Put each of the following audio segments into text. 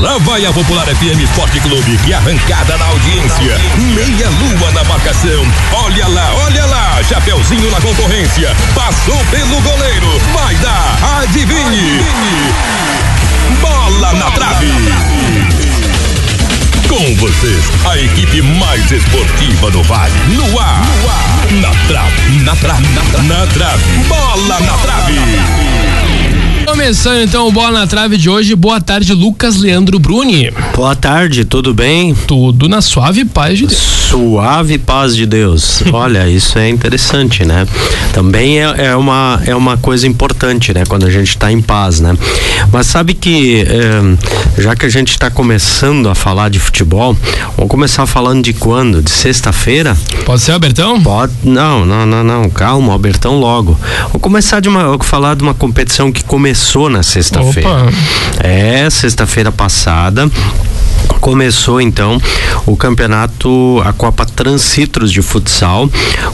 Lá vai a Popular FM Esporte Clube, que arrancada na audiência. Meia lua na marcação. Olha lá, olha lá. Chapeuzinho na concorrência. Passou pelo goleiro. Vai dar. Adivinhe. Bola na trave. Com vocês, a equipe mais esportiva do Vale. No ar. Na trave. Na trave. Na trave. Bola na trave. Começando então o Bola na Trave de hoje. Boa tarde, Lucas Leandro Bruni. Boa tarde, tudo bem? Tudo na suave paz de Deus. Suave paz de Deus. Olha, isso é interessante, né? Também é, é, uma, é uma coisa importante, né? Quando a gente está em paz, né? Mas sabe que, eh, já que a gente está começando a falar de futebol, vamos começar falando de quando? De sexta-feira? Pode ser, Albertão? Pode. Não, não, não, não. Calma, Albertão logo. Vou começar de uma, falar de uma competição que começou começou na sexta-feira. É, sexta-feira passada começou então o campeonato, a Copa Transcitros de Futsal,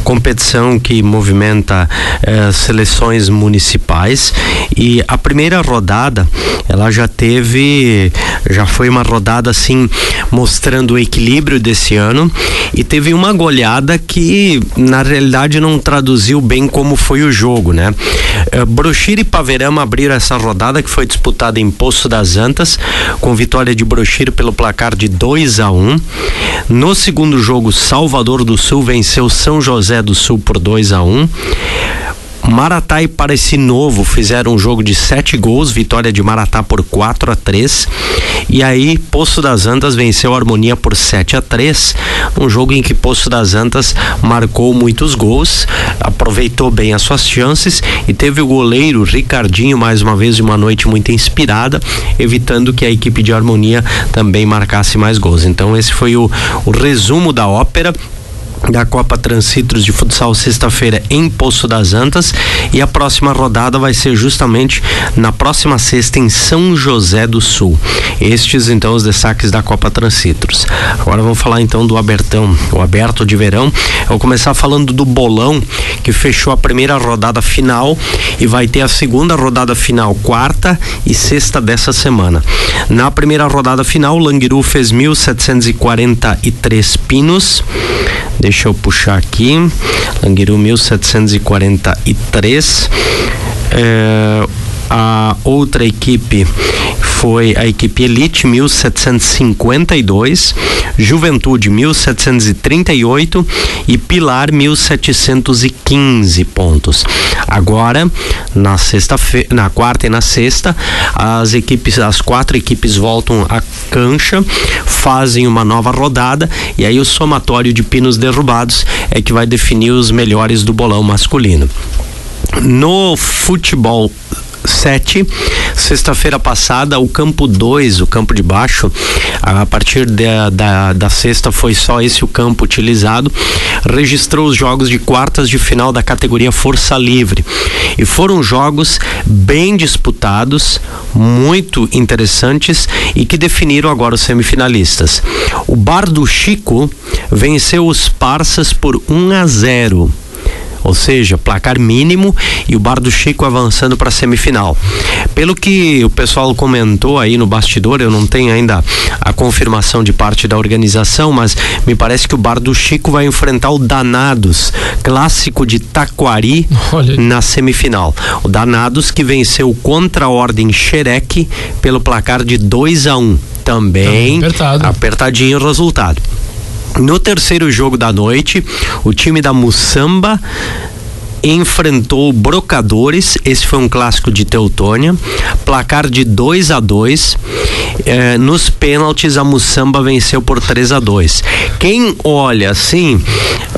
competição que movimenta eh, seleções municipais e a primeira rodada ela já teve, já foi uma rodada assim mostrando o equilíbrio desse ano e teve uma goleada que na realidade não traduziu bem como foi o jogo, né? Eh, Brochira e Paverama abriram essa rodada que foi disputada em Poço das Antas com vitória de Brochira pelo placar de 2 a 1. Um. No segundo jogo, Salvador do Sul venceu São José do Sul por 2 a 1. Um. Maratá e Pareci Novo fizeram um jogo de sete gols, vitória de Maratá por 4 a 3 e aí Poço das Antas venceu a Harmonia por 7 a 3 um jogo em que Poço das Antas marcou muitos gols, aproveitou bem as suas chances e teve o goleiro Ricardinho mais uma vez de uma noite muito inspirada, evitando que a equipe de Harmonia também marcasse mais gols. Então esse foi o, o resumo da ópera da Copa Transcitros de Futsal sexta-feira em Poço das Antas e a próxima rodada vai ser justamente na próxima sexta em São José do Sul. Estes então os destaques da Copa Transcitros. Agora vamos falar então do Abertão, o aberto de verão. Eu vou começar falando do bolão que fechou a primeira rodada final e vai ter a segunda rodada final quarta e sexta dessa semana. Na primeira rodada final, Langiru fez 1743 pinos. Deixa eu puxar aqui. Languiru 1743. É, a outra equipe foi a equipe Elite 1752, Juventude 1738 e Pilar 1715 pontos. Agora, na sexta na quarta e na sexta, as equipes, as quatro equipes voltam à cancha, fazem uma nova rodada e aí o somatório de pinos derrubados é que vai definir os melhores do bolão masculino. No futebol 7. Sexta-feira passada, o campo 2, o campo de baixo, a partir da, da, da sexta foi só esse o campo utilizado, registrou os jogos de quartas de final da categoria Força Livre. E foram jogos bem disputados, muito interessantes e que definiram agora os semifinalistas. O Bar do Chico venceu os Parças por 1 a 0 ou seja, placar mínimo e o Bar do Chico avançando para a semifinal. Pelo que o pessoal comentou aí no bastidor, eu não tenho ainda a confirmação de parte da organização, mas me parece que o Bar do Chico vai enfrentar o Danados, clássico de Taquari, na semifinal. O Danados que venceu contra a Ordem Xereque pelo placar de 2 a 1 um. Também apertado. apertadinho o resultado. No terceiro jogo da noite, o time da Mussamba enfrentou Brocadores, esse foi um clássico de Teutônia, placar de 2 a 2 eh, nos pênaltis a Mussamba venceu por 3 a 2 Quem olha assim,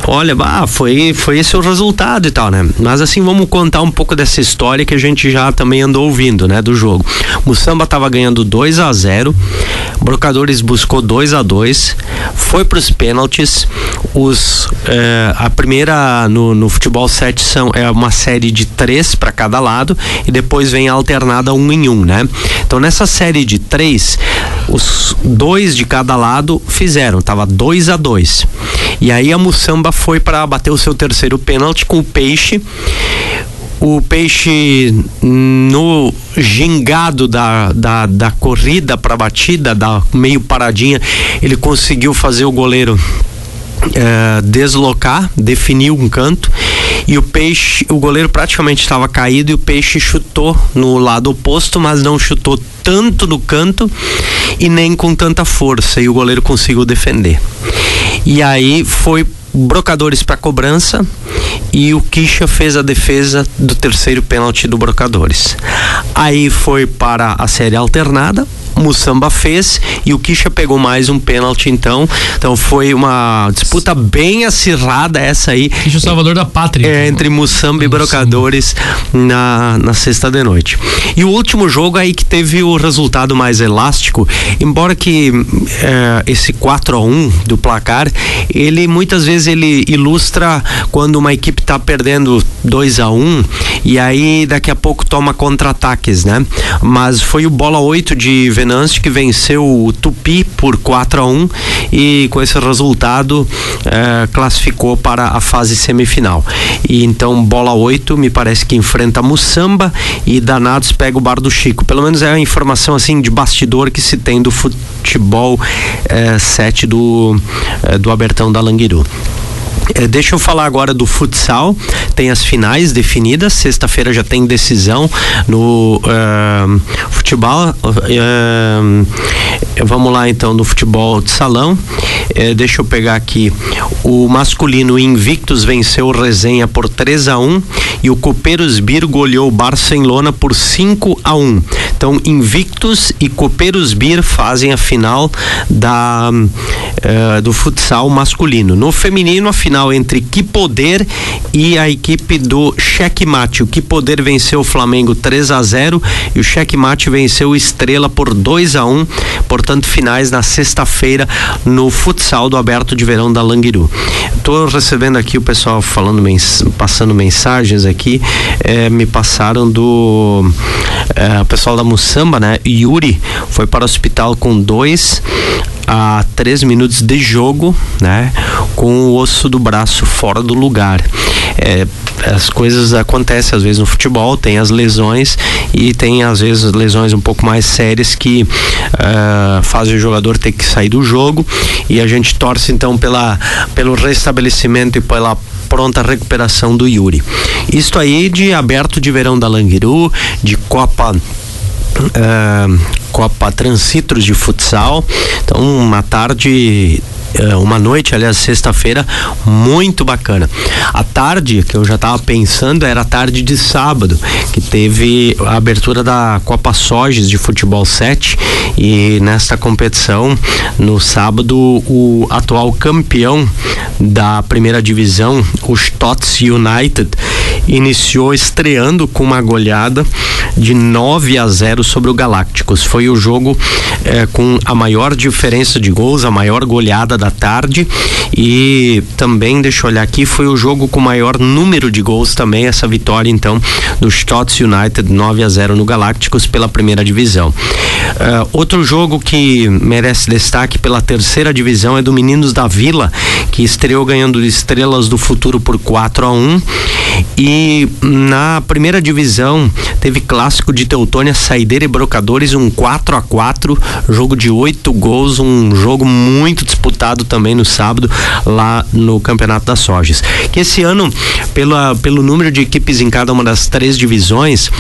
olha, ah, foi, foi esse o resultado e tal, né? Mas assim, vamos contar um pouco dessa história que a gente já também andou ouvindo, né, do jogo. Mussamba estava ganhando 2 a 0 Brocadores buscou 2 a 2 foi para os pênaltis. Os, eh, a primeira no, no futebol 7 são, é uma série de três para cada lado e depois vem alternada um em um, né? Então nessa série de três, os dois de cada lado fizeram, tava 2 a 2 E aí a Mussamba foi para bater o seu terceiro pênalti com o Peixe o peixe no gingado da, da, da corrida para batida, da meio paradinha, ele conseguiu fazer o goleiro é, deslocar, definir um canto e o peixe, o goleiro praticamente estava caído e o peixe chutou no lado oposto, mas não chutou tanto no canto e nem com tanta força e o goleiro conseguiu defender. E aí foi brocadores para cobrança e o Kisha fez a defesa do terceiro pênalti do brocadores. Aí foi para a série alternada, Mussamba fez e o Kisha pegou mais um pênalti então. Então foi uma disputa bem acirrada essa aí. Kisha Salvador da Pátria. É, entre Mussamba e Brocadores na, na sexta de noite. E o último jogo aí que teve o resultado mais elástico, embora que é, esse 4 a 1 do placar, ele muitas vezes ele ilustra quando uma equipe está perdendo 2 a 1 e aí daqui a pouco toma contra-ataques, né? Mas foi o bola 8 de Venâncio Venâncio que venceu o Tupi por 4 a 1 e com esse resultado eh, classificou para a fase semifinal. E então bola 8 me parece que enfrenta Mussamba e Danados pega o Bar do Chico. Pelo menos é a informação assim de bastidor que se tem do futebol eh, 7 do, eh, do Abertão da Languiru. É, deixa eu falar agora do futsal. Tem as finais definidas. Sexta-feira já tem decisão no uh, futebol. Uh, vamos lá então no futebol de salão. Uh, deixa eu pegar aqui. O masculino Invictus venceu o Resenha por 3 a 1 e o Copeiros Bir goleou o Barcelona por 5 a 1. Então Invictus e Copeiros Bir fazem a final da do futsal masculino. No feminino a final final entre Que Poder e a equipe do Checkmate. O Que Poder venceu o Flamengo 3 a 0 e o Checkmate venceu o Estrela por 2 a 1 portanto, finais na sexta-feira no futsal do Aberto de Verão da Languiru. Estou recebendo aqui o pessoal falando, mens passando mensagens aqui, eh, me passaram do eh, pessoal da Mussamba, né? Yuri foi para o hospital com dois a três minutos de jogo, né? Com o osso do braço fora do lugar. É, as coisas acontecem às vezes no futebol, tem as lesões e tem às vezes lesões um pouco mais sérias que uh, fazem o jogador ter que sair do jogo e a gente torce então pela, pelo restabelecimento e pela pronta recuperação do Yuri. Isto aí de aberto de verão da Languiru, de Copa Uh, Copa Transitros de Futsal. Então, uma tarde uma noite, aliás, sexta-feira, muito bacana. A tarde, que eu já estava pensando, era a tarde de sábado, que teve a abertura da Copa Soges de Futebol 7 e nesta competição, no sábado, o atual campeão da primeira divisão, o Stotts United, iniciou estreando com uma goleada de 9 a 0 sobre o Galácticos. Foi o jogo eh, com a maior diferença de gols, a maior goleada da tarde. E também, deixa eu olhar aqui, foi o jogo com maior número de gols também, essa vitória então do Stotts United 9 a 0 no Galácticos pela primeira divisão. Uh, outro jogo que merece destaque pela terceira divisão é do Meninos da Vila, que estreou ganhando Estrelas do Futuro por 4 a 1 e na primeira divisão teve clássico de Teutônia, Saideira e Brocadores, um 4 a 4 jogo de oito gols, um jogo muito disputado também no sábado lá no Campeonato das Sojas. Que esse ano, pela, pelo número de equipes em cada uma das três divisões,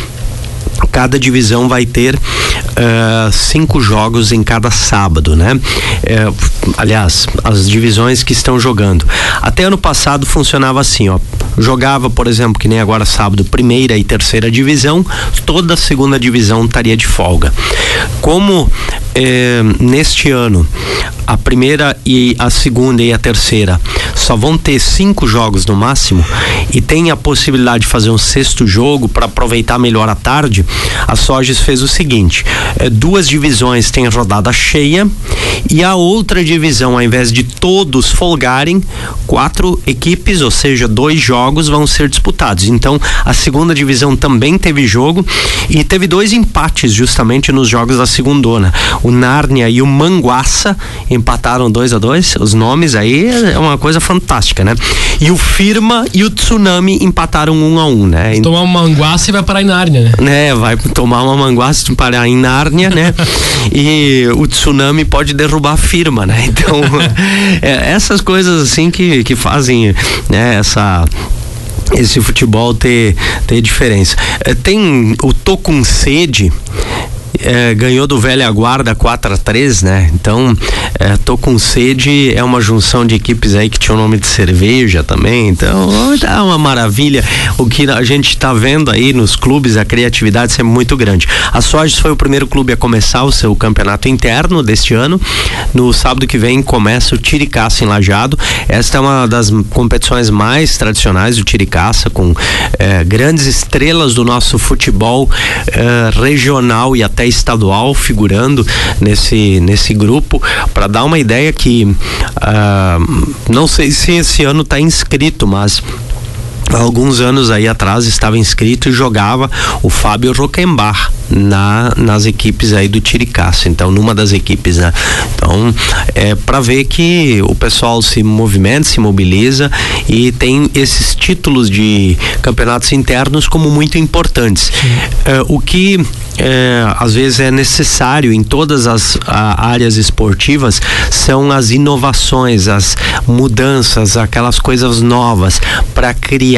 cada divisão vai ter uh, cinco jogos em cada sábado, né? Uh, aliás, as divisões que estão jogando. Até ano passado funcionava assim, ó. Jogava, por exemplo, que nem agora sábado, primeira e terceira divisão, toda a segunda divisão estaria de folga. Como eh, neste ano a primeira e a segunda e a terceira só vão ter cinco jogos no máximo e tem a possibilidade de fazer um sexto jogo para aproveitar melhor a tarde, a Soges fez o seguinte: eh, duas divisões têm rodada cheia E a outra divisão, ao invés de todos folgarem, quatro equipes, ou seja, dois jogos vão ser disputados. Então, a segunda divisão também teve jogo e teve dois empates justamente nos jogos da segundona. O Nárnia e o Manguaça empataram 2 a 2 Os nomes aí é uma coisa fantástica, né? E o Firma e o Tsunami empataram 1 um a 1 um, né? Se tomar uma manguaça e vai parar em Nárnia, né? É, vai tomar uma manguaça e parar em Nárnia, né? e o Tsunami pode derrubar a firma, né? Então, é, essas coisas assim que, que fazem né, essa esse futebol ter, ter diferença. É, tem o Tô com sede é, ganhou do Velha Guarda 4 a 3 né? Então, é, tô com sede, é uma junção de equipes aí que tinha o nome de cerveja também. Então, é uma maravilha. O que a gente está vendo aí nos clubes, a criatividade é muito grande. A Soares foi o primeiro clube a começar o seu campeonato interno deste ano. No sábado que vem começa o Tiricaça em Lajado. Esta é uma das competições mais tradicionais do Tiricaça, com é, grandes estrelas do nosso futebol é, regional e até estadual figurando nesse, nesse grupo para dar uma ideia que uh, não sei se esse ano está inscrito, mas há alguns anos aí atrás estava inscrito e jogava o Fábio Roquembar na, nas equipes aí do Tiricaça, então numa das equipes, né? Então, é para ver que o pessoal se movimenta, se mobiliza e tem esses títulos de campeonatos internos como muito importantes. É, o que é, às vezes é necessário em todas as a, áreas esportivas são as inovações, as mudanças, aquelas coisas novas para criar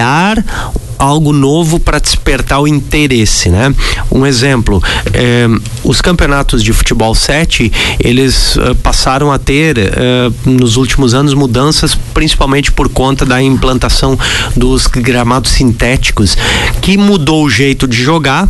algo novo para despertar o interesse, né? Um exemplo, eh, os campeonatos de futebol 7, eles uh, passaram a ter uh, nos últimos anos mudanças, principalmente por conta da implantação dos gramados sintéticos, que mudou o jeito de jogar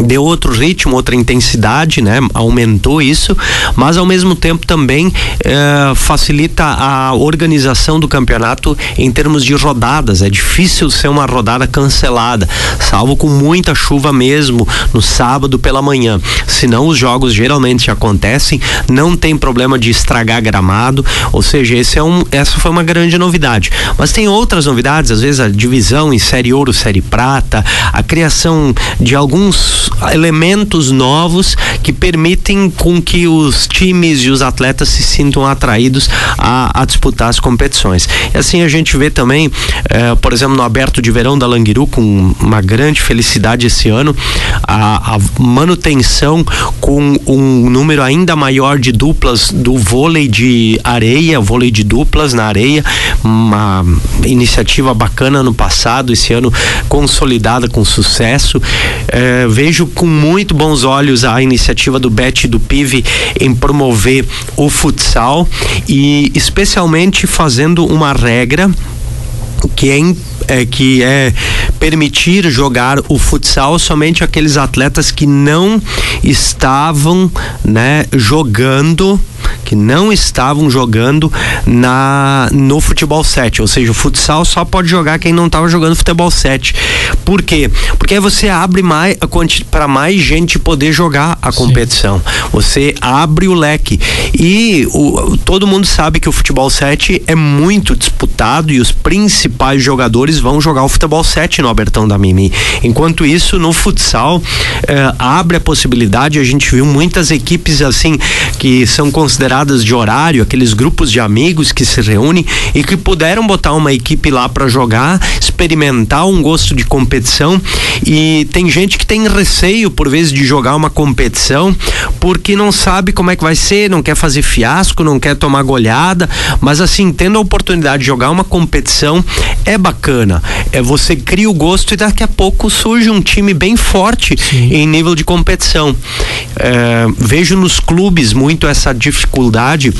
deu outro ritmo, outra intensidade, né? Aumentou isso, mas ao mesmo tempo também eh, facilita a organização do campeonato em termos de rodadas. É difícil ser uma rodada cancelada, salvo com muita chuva mesmo no sábado pela manhã. Senão os jogos geralmente acontecem, não tem problema de estragar gramado, ou seja, esse é um, essa foi uma grande novidade. Mas tem outras novidades, às vezes a divisão em série ouro, série prata, a criação de alguns elementos novos que permitem com que os times e os atletas se sintam atraídos a, a disputar as competições. E assim a gente vê também, eh, por exemplo, no aberto de verão da Languiru, com uma grande felicidade esse ano, a, a manutenção com um número ainda maior de duplas do vôlei de areia, vôlei de duplas na areia, uma iniciativa bacana no passado, esse ano consolidada com sucesso. Eh, vejo com muito bons olhos a iniciativa do Bet e do PIV em promover o futsal e especialmente fazendo uma regra que é, é, que é permitir jogar o futsal somente aqueles atletas que não estavam né, jogando que não estavam jogando na no futebol 7, ou seja, o futsal só pode jogar quem não estava jogando futebol 7. Por quê? Porque aí você abre mais para mais gente poder jogar a competição. Sim. Você abre o leque e o, todo mundo sabe que o futebol 7 é muito disputado e os principais jogadores vão jogar o futebol 7 no Abertão da Mimi. Enquanto isso, no futsal eh, abre a possibilidade, a gente viu muitas equipes assim que são consideradas de horário, aqueles grupos de amigos que se reúnem e que puderam botar uma equipe lá para jogar, experimentar um gosto de competição e tem gente que tem receio por vezes de jogar uma competição porque não sabe como é que vai ser, não quer fazer fiasco, não quer tomar goleada, mas assim, tendo a oportunidade de jogar uma competição é bacana. É você cria o gosto e daqui a pouco surge um time bem forte Sim. em nível de competição. É, vejo nos clubes muito essa dificuldade dificuldade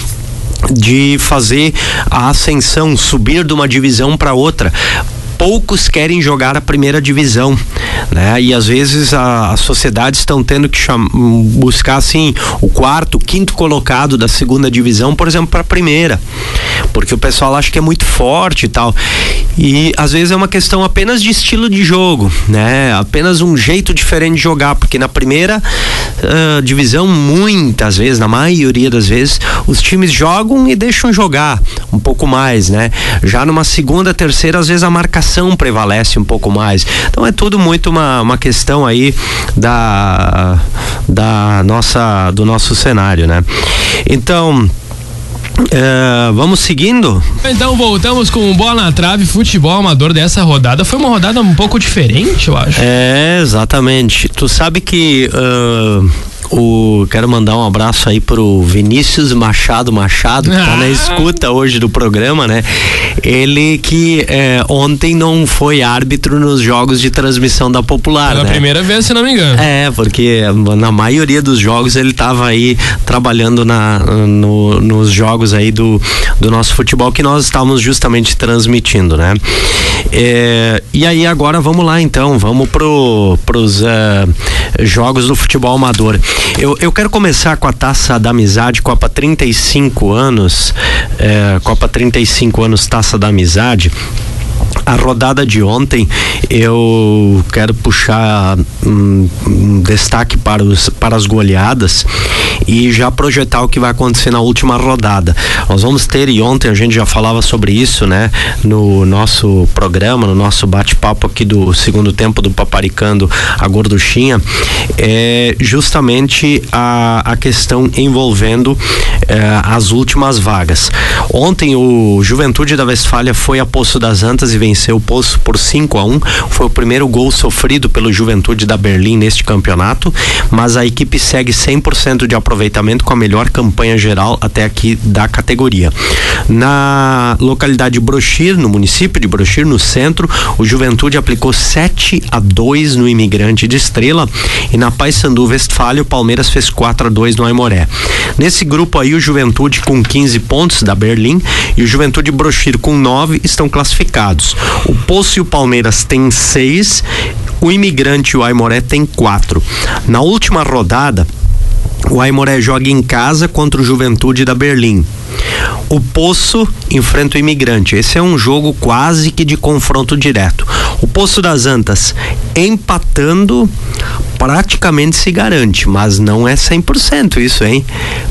de fazer a ascensão, subir de uma divisão para outra poucos querem jogar a primeira divisão, né? E às vezes as sociedades estão tendo que buscar assim o quarto, quinto colocado da segunda divisão, por exemplo, para a primeira, porque o pessoal acha que é muito forte e tal. E às vezes é uma questão apenas de estilo de jogo, né? Apenas um jeito diferente de jogar, porque na primeira uh, divisão, muitas vezes, na maioria das vezes, os times jogam e deixam jogar um pouco mais, né? Já numa segunda, terceira, às vezes a marcação prevalece um pouco mais. Então é tudo muito uma, uma questão aí da, da nossa, do nosso cenário, né? Então, é, vamos seguindo? Então voltamos com bola na trave, futebol amador dessa rodada. Foi uma rodada um pouco diferente, eu acho. É, exatamente. Tu sabe que uh, o, quero mandar um abraço aí pro Vinícius Machado Machado, que tá na ah. escuta hoje do programa, né? Ele que é, ontem não foi árbitro nos jogos de transmissão da Popular. Pela né? primeira vez, se não me engano. É, porque na maioria dos jogos ele tava aí trabalhando na, no, nos jogos aí do, do nosso futebol que nós estávamos justamente transmitindo, né? É, e aí agora vamos lá então, vamos pro, pros uh, jogos do futebol amador. Eu, eu quero começar com a taça da amizade, Copa 35 anos, é, Copa 35 anos, taça da amizade a rodada de ontem eu quero puxar um, um, destaque para, os, para as goleadas e já projetar o que vai acontecer na última rodada. Nós vamos ter, e ontem a gente já falava sobre isso, né, no nosso programa, no nosso bate-papo aqui do segundo tempo do Paparicando a Gorduchinha, é justamente a, a questão envolvendo é, as últimas vagas. Ontem o Juventude da Westfália foi a Poço das Antas e venceu o Poço por 5 a 1 um. Foi o primeiro gol sofrido pelo Juventude da Berlim neste campeonato, mas a equipe segue 100% de aproveitamento com a melhor campanha geral até aqui da categoria. Na localidade de Brochir, no município de Brochir, no centro, o Juventude aplicou 7 a 2 no Imigrante de Estrela e na Paysandu Westfália o Palmeiras fez 4 a 2 no Aimoré. Nesse grupo aí o Juventude com 15 pontos da Berlim e o Juventude Brochir com 9 estão classificados. O Poço e o Palmeiras têm 6, o Imigrante e o Aimoré têm 4. Na última rodada, o Aimoré joga em casa contra o Juventude da Berlim. O Poço enfrenta o Imigrante. Esse é um jogo quase que de confronto direto. O Poço das Antas empatando praticamente se garante, mas não é 100% isso, hein?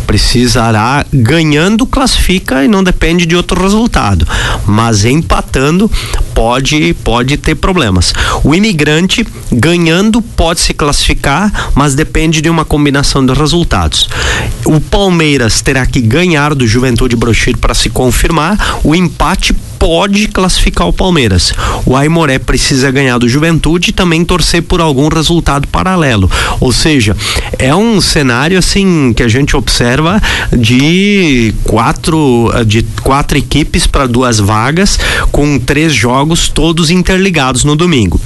Precisará ganhando classifica e não depende de outro resultado, mas empatando pode pode ter problemas. O imigrante ganhando pode se classificar, mas depende de uma combinação de resultados. O Palmeiras terá que ganhar do Juventude Para se confirmar, o empate pode classificar o Palmeiras. O Aimoré precisa ganhar do Juventude e também torcer por algum resultado paralelo. Ou seja, é um cenário assim que a gente observa de quatro de quatro equipes para duas vagas com três jogos todos interligados no domingo.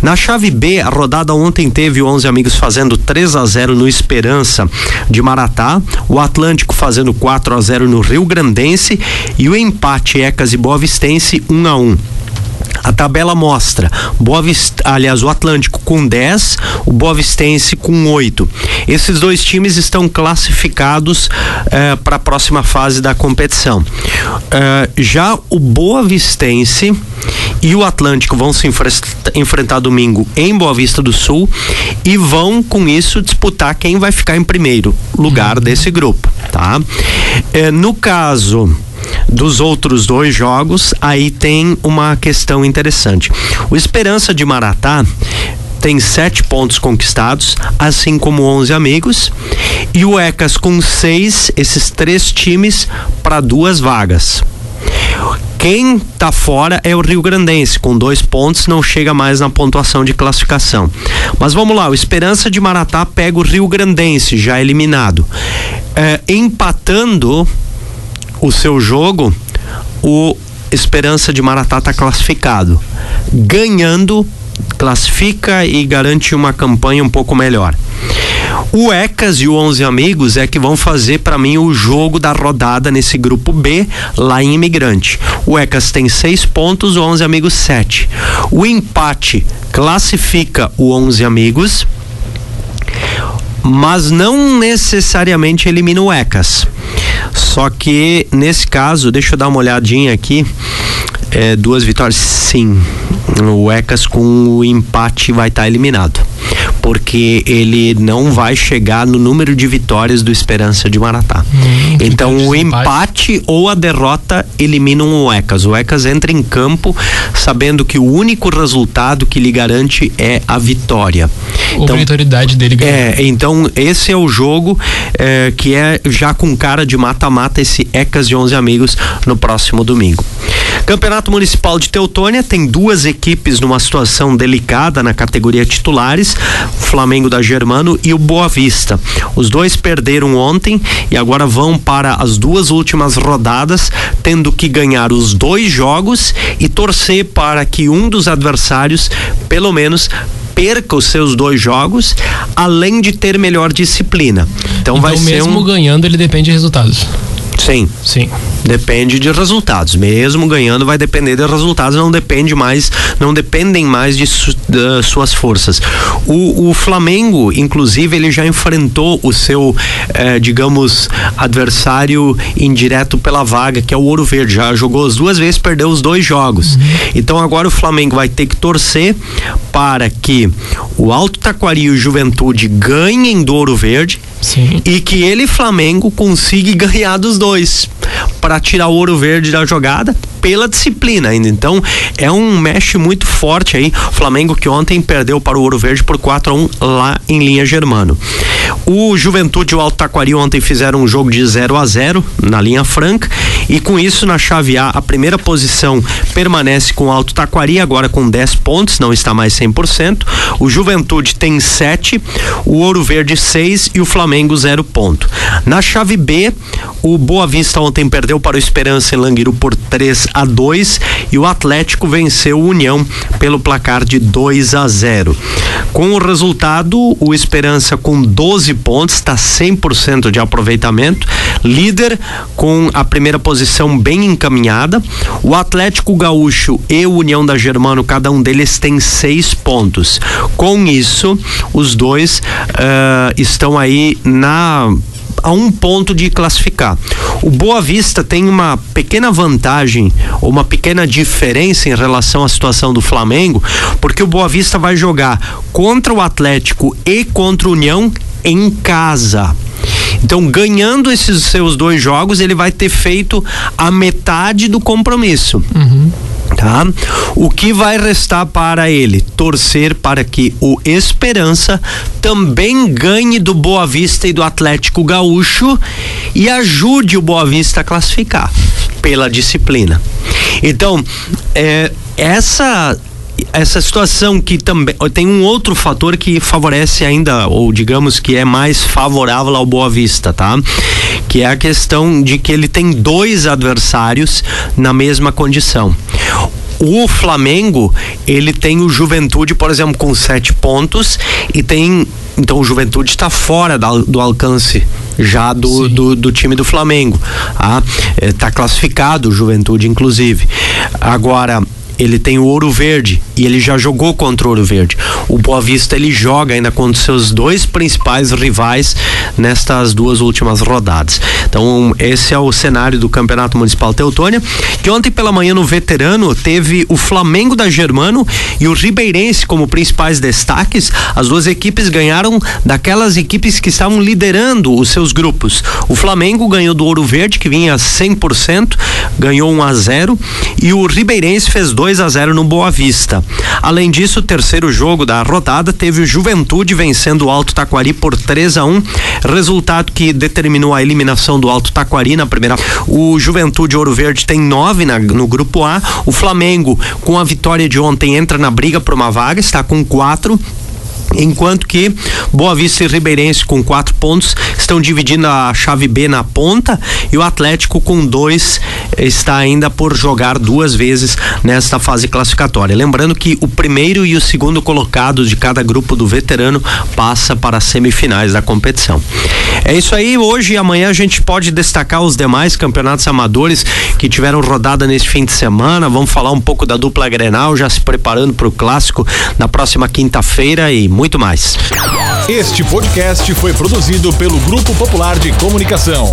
Na chave B, a rodada ontem teve 11 amigos fazendo 3 a 0 no Esperança de Maratá, o Atlântico fazendo 4 a 0 no Rio Grandense e o empate Ecas e Boa Vista Vicense 1 um a 1 um. A tabela mostra Boa Vista, aliás, o Atlântico com 10, o Boa Vistense com 8. Esses dois times estão classificados eh, para a próxima fase da competição. Eh, já o Boa Vistense e o Atlântico vão se enfrentar domingo em Boa Vista do Sul e vão com isso disputar quem vai ficar em primeiro lugar desse grupo, tá? Eh, no caso dos outros dois jogos, aí tem uma questão interessante. O Esperança de Maratá tem sete pontos conquistados, assim como 11 amigos, e o Ecas com seis, esses três times para duas vagas. Quem tá fora é o Rio Grandense, com dois pontos, não chega mais na pontuação de classificação. Mas vamos lá, o Esperança de Maratá pega o Rio Grandense, já eliminado. É, empatando o seu jogo, o Esperança de Maratá está classificado. Ganhando, classifica e garante uma campanha um pouco melhor. O Ecas e o 11 Amigos é que vão fazer para mim o jogo da rodada nesse grupo B, lá em Imigrante. O Ecas tem seis pontos, o 11 Amigos sete. O empate classifica o 11 Amigos, mas não necessariamente elimina o Ecas. Só que nesse caso, deixa eu dar uma olhadinha aqui. É, duas vitórias, sim. O Ecas com o empate vai estar tá eliminado. Porque ele não vai chegar no número de vitórias do Esperança de Maratá. Hum, então o empate ou a derrota eliminam o ECAS. O ECAS entra em campo sabendo que o único resultado que lhe garante é a vitória. Então, Obrigatoriedade dele ganhar. É, então esse é o jogo é, que é já com cara de mata-mata esse ECAS de 11 amigos no próximo domingo. Campeonato Municipal de Teutônia tem duas equipes numa situação delicada na categoria titulares, o Flamengo da Germano e o Boa Vista. Os dois perderam ontem e agora vão para as duas últimas rodadas, tendo que ganhar os dois jogos e torcer para que um dos adversários, pelo menos, perca os seus dois jogos, além de ter melhor disciplina. Então, então vai ser mesmo um... ganhando ele depende de resultados. Sim. Sim. Depende de resultados. Mesmo ganhando, vai depender de resultados. Não depende mais, não dependem mais de, su, de suas forças. O, o, Flamengo, inclusive, ele já enfrentou o seu, eh, digamos, adversário indireto pela vaga, que é o Ouro Verde. Já jogou as duas vezes, perdeu os dois jogos. Uhum. Então agora o Flamengo vai ter que torcer para que o Alto Taquari e o Juventude ganhem do Ouro Verde Sim. e que ele, Flamengo, consiga ganhar dos dois para tirar o ouro verde da jogada pela disciplina ainda. Então é um mexe muito forte aí. O Flamengo que ontem perdeu para o Ouro Verde por 4 a 1 lá em linha Germano. O Juventude e o Alto Taquari ontem fizeram um jogo de 0 a 0 na linha franca e com isso na chave A a primeira posição permanece com o Alto Taquari agora com 10 pontos, não está mais 100%. O Juventude tem 7, o Ouro Verde 6 e o Flamengo 0 ponto. Na chave B, o Boa Vista ontem perdeu para o Esperança em Languiru por 3 a 2 e o Atlético venceu o União pelo placar de 2 a 0. Com o resultado, o Esperança com 12 pontos, está 100% de aproveitamento, líder com a primeira posição bem encaminhada. O Atlético Gaúcho e o União da Germano, cada um deles tem seis pontos. Com isso, os dois uh, estão aí na a um ponto de classificar. O Boa Vista tem uma pequena vantagem, ou uma pequena diferença em relação à situação do Flamengo, porque o Boa Vista vai jogar contra o Atlético e contra o União em casa. Então, ganhando esses seus dois jogos, ele vai ter feito a metade do compromisso. Uhum tá? O que vai restar para ele? Torcer para que o Esperança também ganhe do Boa Vista e do Atlético Gaúcho e ajude o Boa Vista a classificar pela disciplina. Então, é, essa essa situação que também tem um outro fator que favorece ainda, ou digamos que é mais favorável ao Boa Vista, tá? Que é a questão de que ele tem dois adversários na mesma condição. O Flamengo, ele tem o Juventude, por exemplo, com sete pontos e tem. Então o Juventude está fora da, do alcance já do, do, do, time do Flamengo. Está ah, é, classificado o Juventude, inclusive. Agora, ele tem o Ouro Verde e ele já jogou contra o Ouro Verde. O Boa Vista ele joga ainda contra seus dois principais rivais nestas duas últimas rodadas. Então, esse é o cenário do Campeonato Municipal Teutônia, que ontem pela manhã no veterano teve o Flamengo da Germano e o Ribeirense como principais destaques. As duas equipes ganharam daquelas equipes que estavam liderando os seus grupos. O Flamengo ganhou do Ouro Verde, que vinha 100%, ganhou 1 a 0 e o Ribeirense fez 2 2 a 0 no Boa Vista. Além disso, o terceiro jogo da rodada teve o Juventude vencendo o Alto Taquari por 3 a 1, resultado que determinou a eliminação do Alto Taquari na primeira. O Juventude Ouro Verde tem nove na, no grupo A. O Flamengo, com a vitória de ontem, entra na briga por uma vaga, está com quatro enquanto que Boa Vista e Ribeirense com quatro pontos estão dividindo a chave B na ponta e o Atlético com dois está ainda por jogar duas vezes nesta fase classificatória. Lembrando que o primeiro e o segundo colocados de cada grupo do veterano passa para as semifinais da competição. É isso aí, hoje e amanhã a gente pode destacar os demais campeonatos amadores que tiveram rodada nesse fim de semana. Vamos falar um pouco da dupla Grenal, já se preparando para o clássico na próxima quinta-feira e muito mais. Este podcast foi produzido pelo Grupo Popular de Comunicação.